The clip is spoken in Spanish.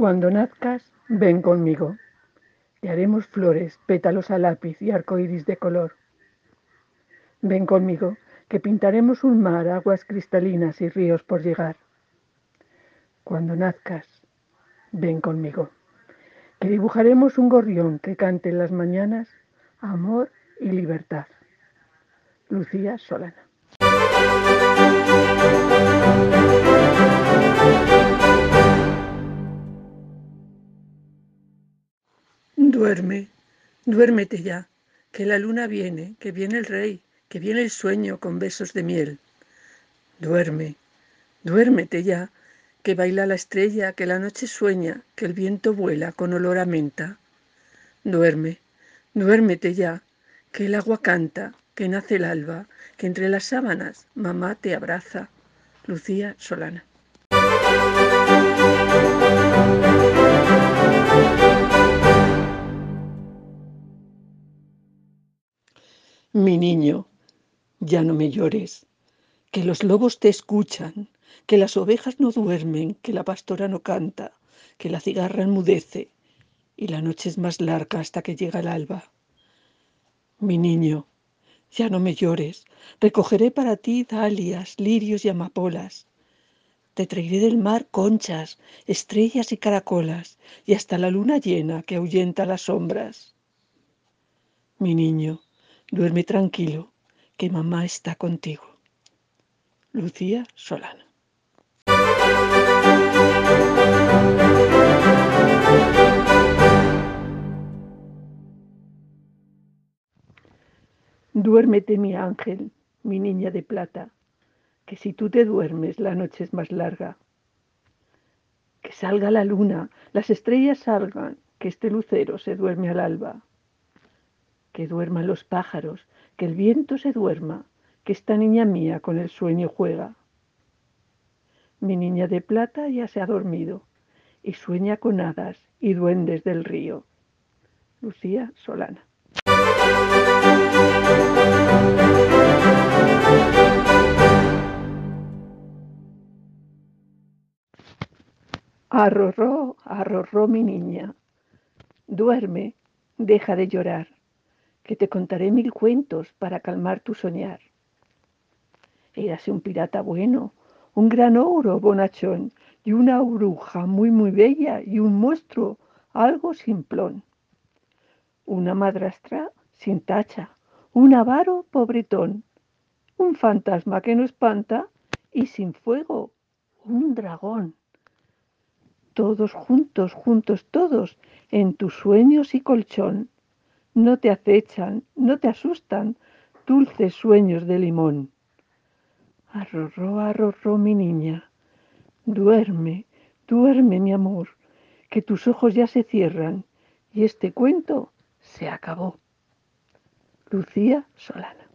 Cuando nazcas, ven conmigo. Y haremos flores, pétalos a lápiz y arcoíris de color. Ven conmigo, que pintaremos un mar, aguas cristalinas y ríos por llegar. Cuando nazcas, ven conmigo, que dibujaremos un gorrión que cante en las mañanas amor y libertad. Lucía Solana. Duerme, duérmete ya, que la luna viene, que viene el rey, que viene el sueño con besos de miel. Duerme, duérmete ya, que baila la estrella, que la noche sueña, que el viento vuela con olor a menta. Duerme, duérmete ya, que el agua canta, que nace el alba, que entre las sábanas mamá te abraza. Lucía Solana. Mi niño, ya no me llores, que los lobos te escuchan, que las ovejas no duermen, que la pastora no canta, que la cigarra enmudece y la noche es más larga hasta que llega el alba. Mi niño, ya no me llores, recogeré para ti dalias, lirios y amapolas. Te traeré del mar conchas, estrellas y caracolas, y hasta la luna llena que ahuyenta las sombras. Mi niño, Duerme tranquilo, que mamá está contigo. Lucía Solana. Duérmete, mi ángel, mi niña de plata, que si tú te duermes la noche es más larga. Que salga la luna, las estrellas salgan, que este lucero se duerme al alba que duerman los pájaros, que el viento se duerma, que esta niña mía con el sueño juega. Mi niña de plata ya se ha dormido y sueña con hadas y duendes del río. Lucía Solana. Arrorró, arrorró mi niña. Duerme, deja de llorar que te contaré mil cuentos para calmar tu soñar. Érase un pirata bueno, un gran oro bonachón, y una bruja muy muy bella, y un monstruo algo simplón. Una madrastra sin tacha, un avaro pobretón, un fantasma que no espanta, y sin fuego, un dragón. Todos juntos, juntos todos, en tus sueños y colchón no te acechan, no te asustan, dulces sueños de limón. Arrorró, arrorró mi niña, duerme, duerme mi amor, que tus ojos ya se cierran y este cuento se acabó. Lucía Solana.